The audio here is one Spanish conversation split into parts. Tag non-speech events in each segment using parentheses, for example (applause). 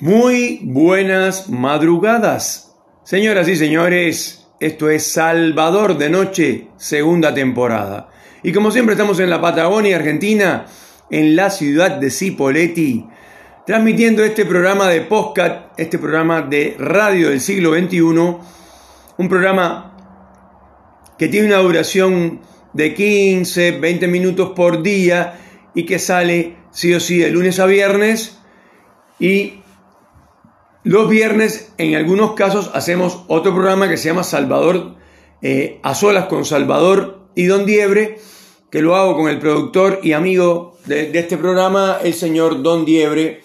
Muy buenas madrugadas. Señoras y señores, esto es Salvador de Noche, segunda temporada. Y como siempre estamos en la Patagonia, Argentina, en la ciudad de Cipolletti, transmitiendo este programa de podcast, este programa de radio del siglo XXI, un programa que tiene una duración de 15, 20 minutos por día y que sale sí o sí de lunes a viernes y los viernes en algunos casos hacemos otro programa que se llama Salvador eh, a solas con Salvador y Don Diebre que lo hago con el productor y amigo de, de este programa, el señor Don Diebre,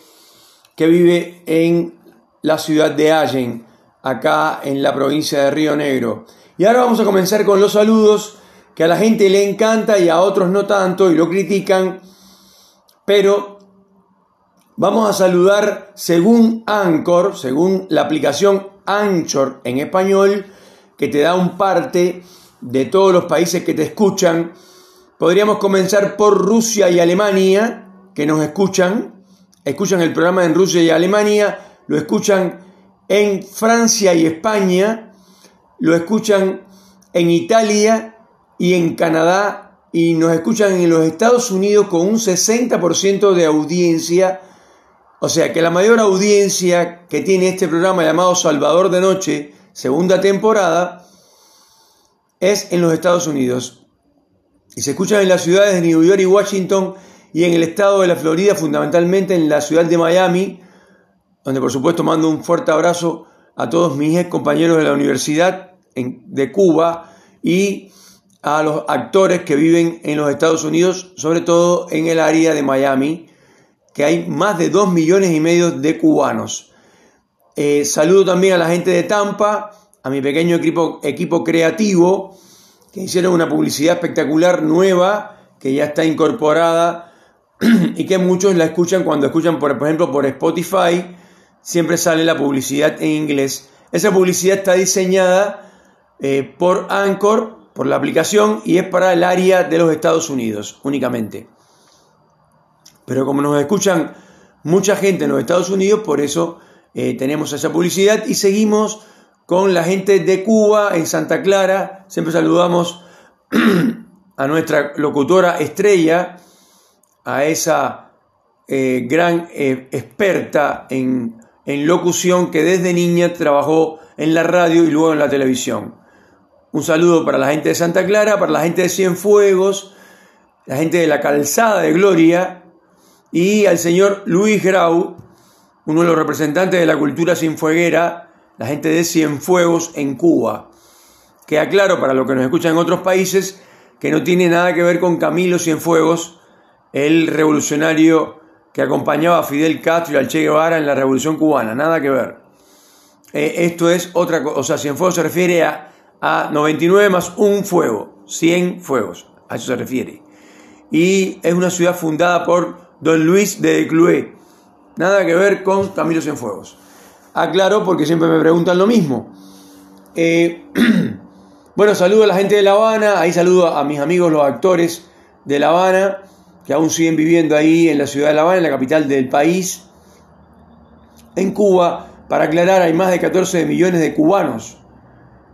que vive en la ciudad de Allen, acá en la provincia de Río Negro. Y ahora vamos a comenzar con los saludos que a la gente le encanta y a otros no tanto y lo critican, pero vamos a saludar según Anchor, según la aplicación Anchor en español, que te da un parte de todos los países que te escuchan. Podríamos comenzar por Rusia y Alemania, que nos escuchan, escuchan el programa en Rusia y Alemania, lo escuchan en Francia y España, lo escuchan en Italia y en Canadá y nos escuchan en los Estados Unidos con un 60% de audiencia. O sea que la mayor audiencia que tiene este programa llamado Salvador de Noche, segunda temporada, es en los Estados Unidos. Y se escuchan en las ciudades de New York y Washington y en el estado de la Florida, fundamentalmente en la ciudad de Miami, donde por supuesto mando un fuerte abrazo a todos mis ex compañeros de la Universidad de Cuba y a los actores que viven en los Estados Unidos, sobre todo en el área de Miami, que hay más de 2 millones y medio de cubanos. Eh, saludo también a la gente de Tampa, a mi pequeño equipo, equipo creativo, que hicieron una publicidad espectacular nueva, que ya está incorporada (clears throat) y que muchos la escuchan cuando escuchan, por, por ejemplo, por Spotify, siempre sale la publicidad en inglés. Esa publicidad está diseñada eh, por Anchor, por la aplicación y es para el área de los Estados Unidos únicamente. Pero como nos escuchan mucha gente en los Estados Unidos, por eso eh, tenemos esa publicidad y seguimos con la gente de Cuba en Santa Clara. Siempre saludamos (clears throat) a nuestra locutora estrella, a esa eh, gran eh, experta en, en locución que desde niña trabajó en la radio y luego en la televisión. Un saludo para la gente de Santa Clara, para la gente de Cienfuegos, la gente de la Calzada de Gloria y al señor Luis Grau, uno de los representantes de la cultura cienfueguera, la gente de Cienfuegos en Cuba. Que aclaro para los que nos escuchan en otros países que no tiene nada que ver con Camilo Cienfuegos, el revolucionario que acompañaba a Fidel Castro y al Che Guevara en la Revolución Cubana, nada que ver. Eh, esto es otra cosa, o sea, Cienfuegos se refiere a a 99 más un fuego, 100 fuegos, a eso se refiere. Y es una ciudad fundada por Don Luis de Clué, nada que ver con Camilo Cienfuegos. Aclaro porque siempre me preguntan lo mismo. Eh, (clears throat) bueno, saludo a la gente de La Habana, ahí saludo a mis amigos los actores de La Habana, que aún siguen viviendo ahí en la ciudad de La Habana, en la capital del país. En Cuba, para aclarar, hay más de 14 millones de cubanos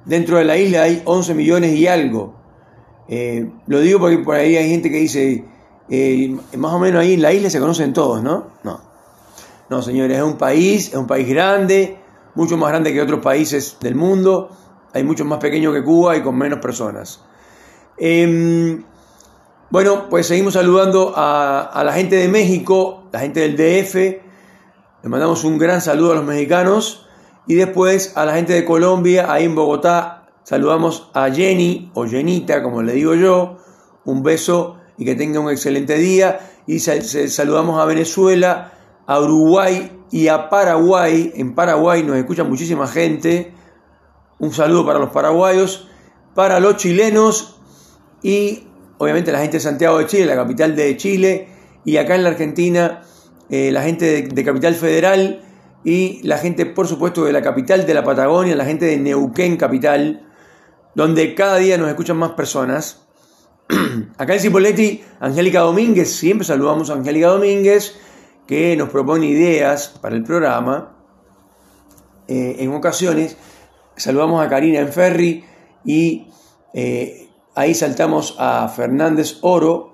Dentro de la isla hay 11 millones y algo. Eh, lo digo porque por ahí hay gente que dice, eh, más o menos ahí en la isla se conocen todos, ¿no? No. No, señores, es un país, es un país grande, mucho más grande que otros países del mundo. Hay muchos más pequeños que Cuba y con menos personas. Em, bueno, pues seguimos saludando a, a la gente de México, la gente del DF. Le mandamos un gran saludo a los mexicanos. Y después a la gente de Colombia, ahí en Bogotá, saludamos a Jenny o Jenita, como le digo yo. Un beso y que tenga un excelente día. Y saludamos a Venezuela, a Uruguay y a Paraguay. En Paraguay nos escucha muchísima gente. Un saludo para los paraguayos, para los chilenos y obviamente la gente de Santiago de Chile, la capital de Chile. Y acá en la Argentina, eh, la gente de Capital Federal y la gente, por supuesto, de la capital de la Patagonia, la gente de Neuquén capital, donde cada día nos escuchan más personas. (clears throat) Acá en Cipolletti, Angélica Domínguez, siempre saludamos a Angélica Domínguez, que nos propone ideas para el programa. Eh, en ocasiones saludamos a Karina en Ferry y eh, ahí saltamos a Fernández Oro.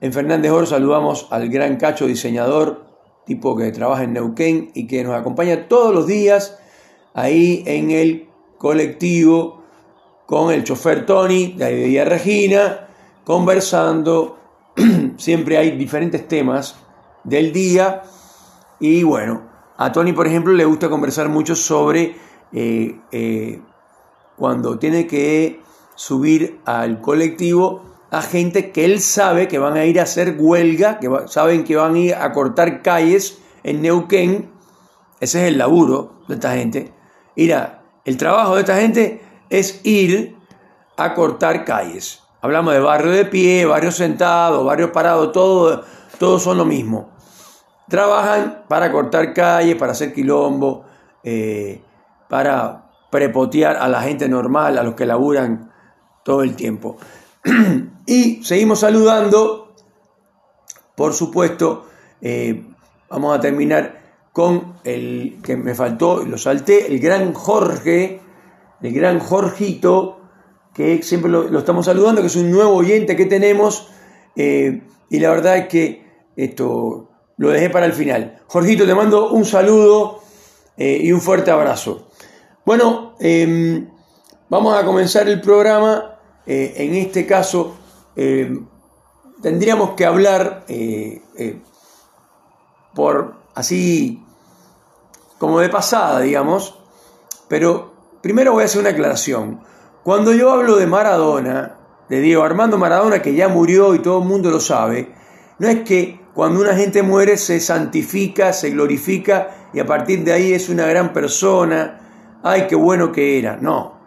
En Fernández Oro saludamos al gran Cacho diseñador, tipo que trabaja en Neuquén y que nos acompaña todos los días ahí en el colectivo con el chofer Tony de Villa Regina, conversando. (clears throat) Siempre hay diferentes temas del día. Y bueno, a Tony, por ejemplo, le gusta conversar mucho sobre eh, eh, cuando tiene que subir al colectivo a gente que él sabe que van a ir a hacer huelga, que saben que van a ir a cortar calles en Neuquén. Ese es el laburo de esta gente. Mira, el trabajo de esta gente es ir a cortar calles. Hablamos de barrio de pie, barrio sentado, barrio parado, todo, todos son lo mismo. Trabajan para cortar calles, para hacer quilombo, eh, para prepotear a la gente normal, a los que laburan todo el tiempo. (clears throat) y seguimos saludando, por supuesto, eh, vamos a terminar con el que me faltó, lo salté, el gran Jorge, el gran Jorgito, que siempre lo, estamos saludando, que es un nuevo oyente que tenemos, eh, y la verdad es que esto lo dejé para el final. Jorgito, te mando un saludo eh, y un fuerte abrazo. Bueno, em, vamos a comenzar el programa eh, en este caso eh, tendríamos que hablar por así como de pasada, digamos, pero primero voy a hacer una aclaración. Cuando yo hablo de Maradona, de Diego Armando Maradona, que ya murió y todo el mundo lo sabe, no es que cuando una gente muere se santifica, se glorifica y a partir de ahí es una gran persona, ay, qué bueno que era. No.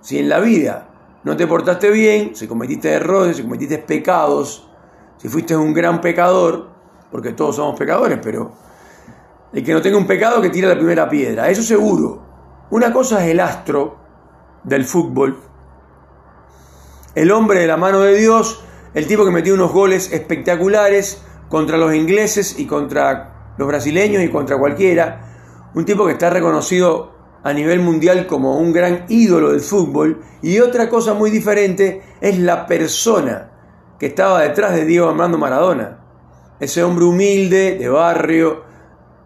Si en la vida no te portaste bien, si cometiste errores, si cometiste pecados, si fuiste un gran pecador, porque todos somos pecadores, pero el que no tenga un pecado que tira la primera piedra, eso seguro. Una cosa es el astro del fútbol, el hombre de la mano de Dios, el tipo que metió unos goles espectaculares contra los ingleses y contra los brasileños y contra cualquiera, un tipo que está reconocido a nivel mundial como un gran ídolo del fútbol y otra cosa muy diferente es la persona que estaba detrás de Diego Armando Maradona. Ese hombre humilde, de barrio,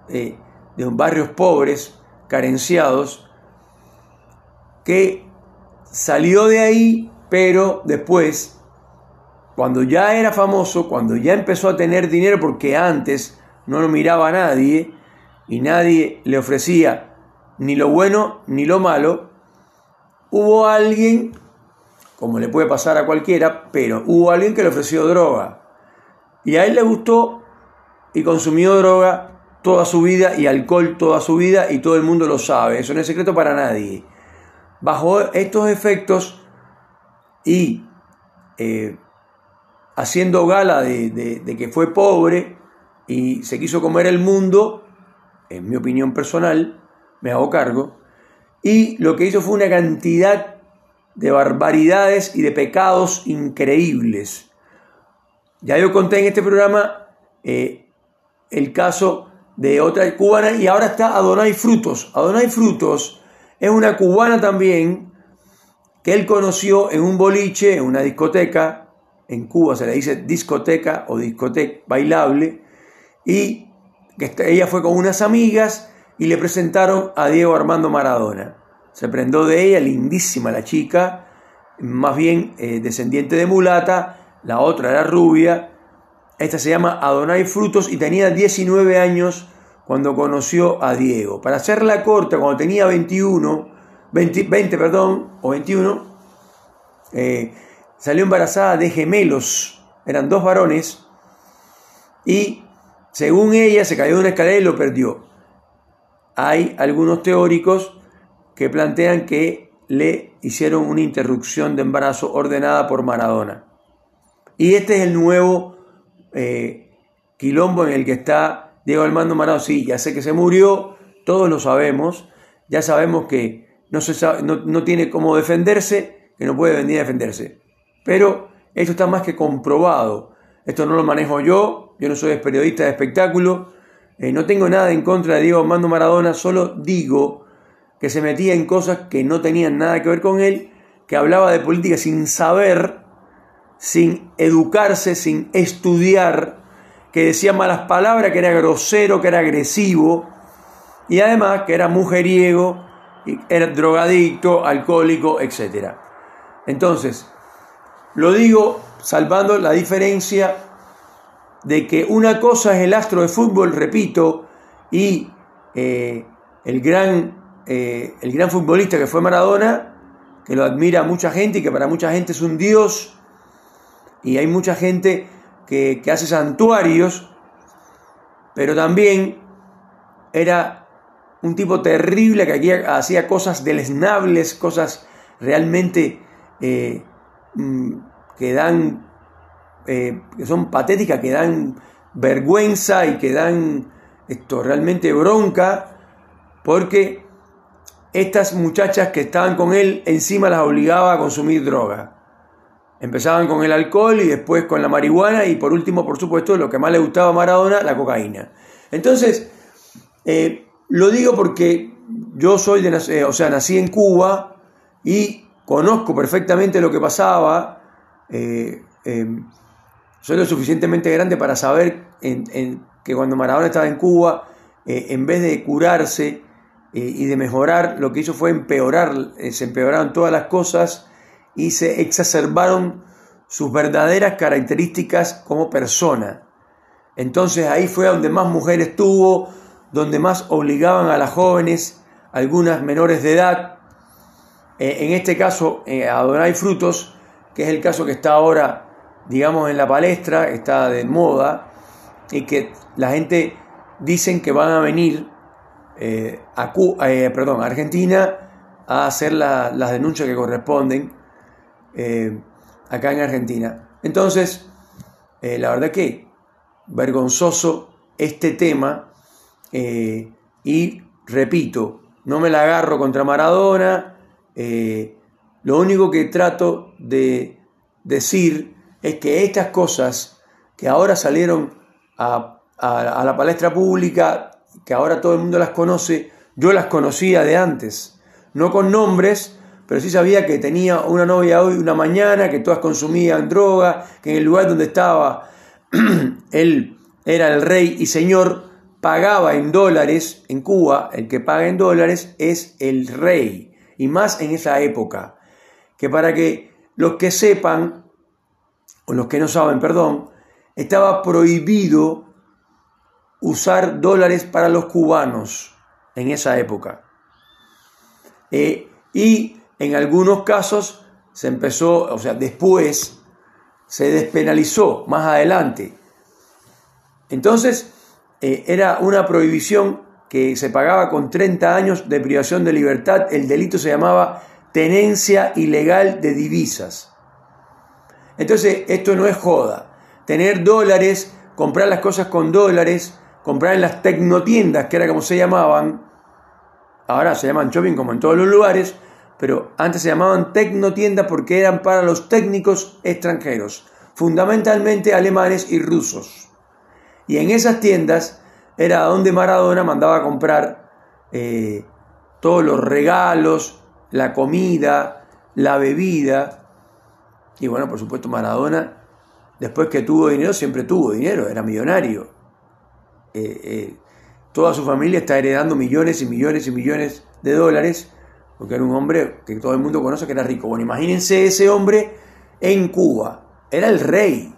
de barrios pobres, carenciados, que salió de ahí, pero después, cuando ya era famoso, cuando ya empezó a tener dinero, porque antes no lo miraba a nadie y nadie le ofrecía ni lo bueno ni lo malo, hubo alguien, como le puede pasar a cualquiera, pero hubo alguien que le ofreció droga. Y a él le gustó y consumió droga toda su vida y alcohol toda su vida y todo el mundo lo sabe. Eso no es secreto para nadie. Bajo estos efectos y eh, haciendo gala de, que fue pobre y se quiso comer el mundo, en mi opinión personal, me hago cargo, y lo que hizo fue una cantidad de barbaridades y de pecados increíbles. Ya yo conté en este programa eh, el caso de otra cubana y ahora está Adonai Frutos. Adonai Frutos es una cubana también que él conoció en un boliche, en una discoteca, en Cuba se le dice discoteca o discoteca bailable, y ella fue con unas amigas y le presentaron a Diego Armando Maradona. Se prendó de ella, lindísima la chica, más bien eh, descendiente de mulata, la otra era rubia. Esta se llama Adonai Frutos y tenía 19 años cuando conoció a Diego. Para hacerla corta, cuando tenía 21, 20, perdón, o 21, eh, salió embarazada de gemelos, eran dos varones, y según ella se cayó de una escalera y lo perdió hay algunos teóricos que plantean que le hicieron una interrupción de embarazo ordenada por Maradona. Y este es el nuevo eh, quilombo en el que está Diego Armando Maradona. Sí, ya sé que se murió, todos lo sabemos, ya sabemos que no, tiene cómo defenderse, que no puede venir a defenderse. Pero esto está más que comprobado. Esto no lo manejo yo, yo no soy periodista de espectáculo, eh, no tengo nada en contra de Diego Armando Maradona, solo digo que se metía en cosas que no tenían nada que ver con él, que hablaba de política sin saber, sin educarse, sin estudiar, que decía malas palabras, que era grosero, que era agresivo, y además que era mujeriego, era drogadicto, alcohólico, etc. Entonces, lo digo salvando la diferencia de que una cosa es el astro de fútbol, repito, y eh, el, gran, eh, el gran futbolista que fue Maradona, que lo admira mucha gente y que para mucha gente es un dios, y hay mucha gente que, hace santuarios, pero también era un tipo terrible que aquí hacía cosas deleznables, cosas realmente eh, mm, que dan eh, que son patéticas, que dan vergüenza y que dan esto realmente bronca, porque estas muchachas que estaban con él encima las obligaba a consumir droga. Empezaban con el alcohol y después con la marihuana y por último, por supuesto, lo que más le gustaba a Maradona, la cocaína. Entonces, eh, lo digo porque yo soy de, eh, o sea, nací en Cuba y conozco perfectamente lo que pasaba. Soy lo suficientemente grande para saber que cuando Maradona estaba en Cuba, eh, en vez de curarse eh, y de mejorar, lo que hizo fue empeorar, eh, se empeoraron todas las cosas y se exacerbaron sus verdaderas características como persona. Entonces ahí fue donde más mujeres tuvo, donde más obligaban a las jóvenes, algunas menores de edad, en este caso a Donay Frutos, que es el caso que está ahora digamos, en la palestra, está de moda, y que la gente dicen que van a venir eh, a, eh, perdón, Argentina a hacer las denuncias que corresponden eh, acá en Argentina. Entonces, la verdad que vergonzoso este tema y repito, no me la agarro contra Maradona, lo único que trato de decir es que estas cosas que ahora salieron a, la palestra pública, que ahora todo el mundo las conoce, yo las conocía de antes, no con nombres, pero sí sabía que tenía una novia hoy, una mañana, que todas consumían droga, que en el lugar donde estaba (clears throat) él era el rey y señor, pagaba en dólares, en Cuba el que paga en dólares es el rey, y más en esa época, que para que los que sepan, o los que no saben, perdón, estaba prohibido usar dólares para los cubanos en esa época. Eh, y en algunos casos se empezó, o sea, después se despenalizó más adelante. Entonces, eh, era una prohibición que se pagaba con 30 años de privación de libertad. El delito se llamaba tenencia ilegal de divisas. Entonces, esto no es joda. Tener dólares, comprar las cosas con dólares, comprar en las tecnotiendas, que era como se llamaban, ahora se llaman shopping como en todos los lugares, pero antes se llamaban tecnotiendas porque eran para los técnicos extranjeros, fundamentalmente alemanes y rusos. Y en esas tiendas era donde Maradona mandaba a comprar eh, todos los regalos, la comida, la bebida, y bueno, por supuesto Maradona, después que tuvo dinero, siempre tuvo dinero, era millonario. Eh, eh, toda su familia está heredando millones y millones y millones de dólares, porque era un hombre que todo el mundo conoce que era rico. Bueno, imagínense ese hombre en Cuba, era el rey.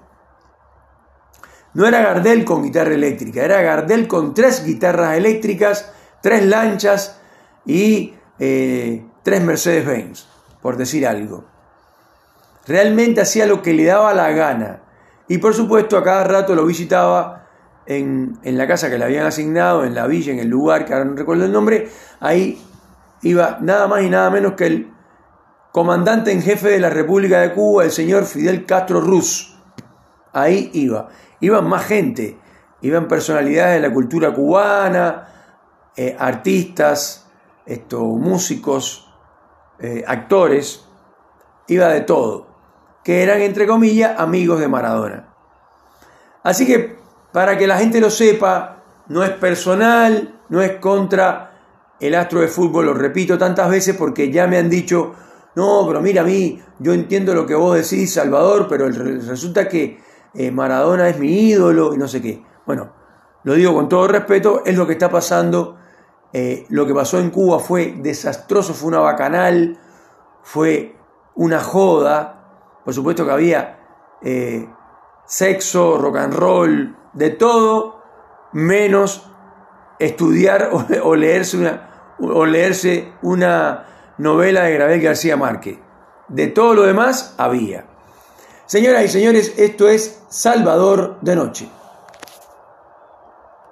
No era Gardel con guitarra eléctrica, era Gardel con tres guitarras eléctricas, tres lanchas y eh, tres Mercedes-Benz, por decir algo. Realmente hacía lo que le daba la gana. Y por supuesto a cada rato lo visitaba en, la casa que le habían asignado, en la villa, en el lugar, que ahora no recuerdo el nombre. Ahí iba nada más y nada menos que el comandante en jefe de la República de Cuba, el señor Fidel Castro Ruz. Ahí iba. Iban más gente. Iban personalidades de la cultura cubana, eh, artistas, músicos, eh, actores. Iba de todo que eran, entre comillas, amigos de Maradona. Así que para que la gente lo sepa, no es personal, no es contra el astro de fútbol, lo repito tantas veces porque ya me han dicho, no, pero mira a mí, yo entiendo lo que vos decís, Salvador, pero resulta que eh, Maradona es mi ídolo y no sé qué. Bueno, lo digo con todo respeto, es lo que está pasando. Eh, lo que pasó en Cuba fue desastroso, fue una bacanal, fue una joda. Por supuesto que había eh, sexo, rock and roll, de todo, menos estudiar o, leerse, una, o leerse una novela de Gabriel García Márquez. De todo lo demás había. Señoras y señores, esto es Salvador de Noche.